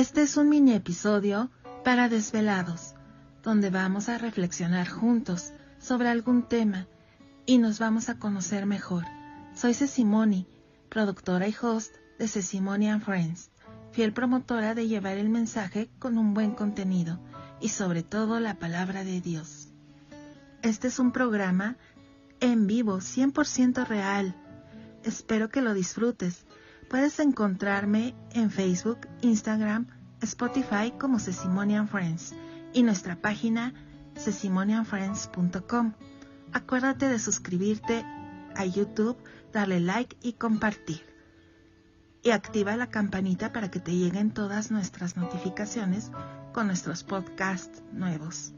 Este es un mini episodio para desvelados, donde vamos a reflexionar juntos sobre algún tema y nos vamos a conocer mejor. Soy Cecimoni, productora y host de Cecimoni and Friends, fiel promotora de llevar el mensaje con un buen contenido y sobre todo la palabra de Dios. Este es un programa en vivo, 100% real. Espero que lo disfrutes. Puedes encontrarme en Facebook, Instagram, Spotify como Cecimonian Friends y nuestra página cecimonianfriends.com. Acuérdate de suscribirte a YouTube, darle like y compartir. Y activa la campanita para que te lleguen todas nuestras notificaciones con nuestros podcasts nuevos.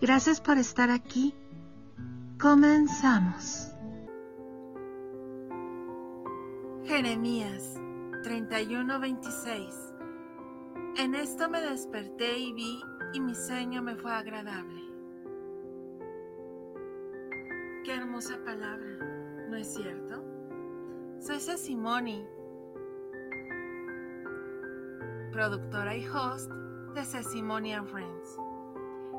Gracias por estar aquí. Comenzamos. Jeremías 31:26 En esto me desperté y vi y mi sueño me fue agradable. Qué hermosa palabra, ¿no es cierto? Soy Simoni, productora y host de Simoni and Friends.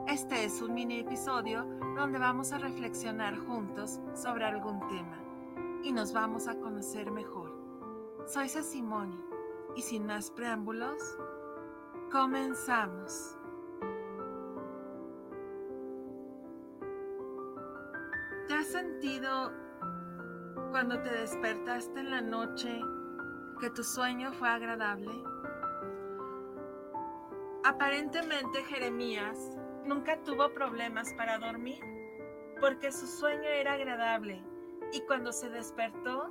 Este es un mini episodio donde vamos a reflexionar juntos sobre algún tema y nos vamos a conocer mejor. Soy Simoni y sin más preámbulos, comenzamos. ¿Te has sentido cuando te despertaste en la noche que tu sueño fue agradable? Aparentemente Jeremías nunca tuvo problemas para dormir porque su sueño era agradable y cuando se despertó,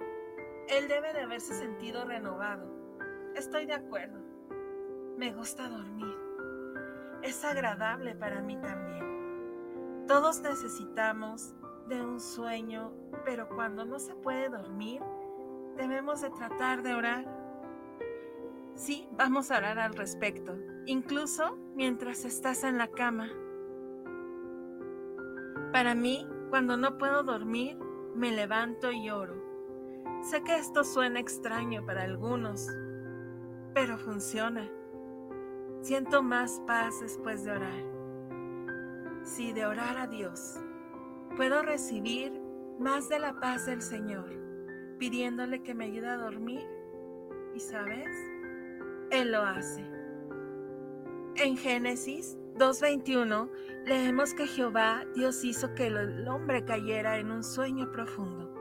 él debe de haberse sentido renovado. Estoy de acuerdo. Me gusta dormir. Es agradable para mí también. Todos necesitamos de un sueño, pero cuando no se puede dormir, debemos de tratar de orar. Sí, vamos a orar al respecto, incluso mientras estás en la cama. Para mí, cuando no puedo dormir, me levanto y oro. Sé que esto suena extraño para algunos, pero funciona. Siento más paz después de orar. Si de orar a Dios puedo recibir más de la paz del Señor, pidiéndole que me ayude a dormir, y sabes, Él lo hace. En Génesis 2.21 leemos que Jehová Dios hizo que el hombre cayera en un sueño profundo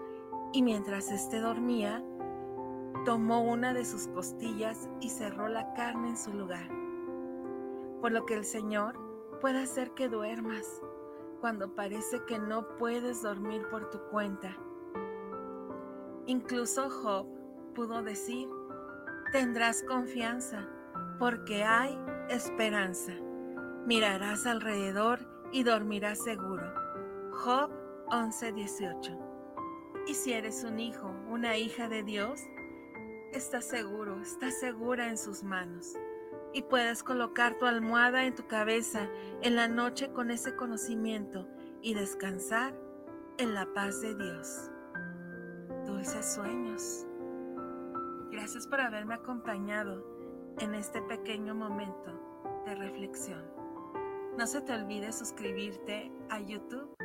y mientras éste dormía, tomó una de sus costillas y cerró la carne en su lugar. Por lo que el Señor puede hacer que duermas cuando parece que no puedes dormir por tu cuenta. Incluso Job pudo decir, tendrás confianza porque hay esperanza. Mirarás alrededor y dormirás seguro. Job 11:18. Y si eres un hijo, una hija de Dios, estás seguro, estás segura en sus manos. Y puedes colocar tu almohada en tu cabeza en la noche con ese conocimiento y descansar en la paz de Dios. Dulces sueños. Gracias por haberme acompañado en este pequeño momento de reflexión. No se te olvide suscribirte a YouTube,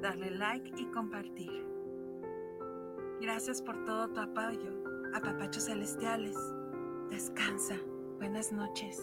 darle like y compartir. Gracias por todo tu apoyo. A papachos celestiales. Descansa. Buenas noches.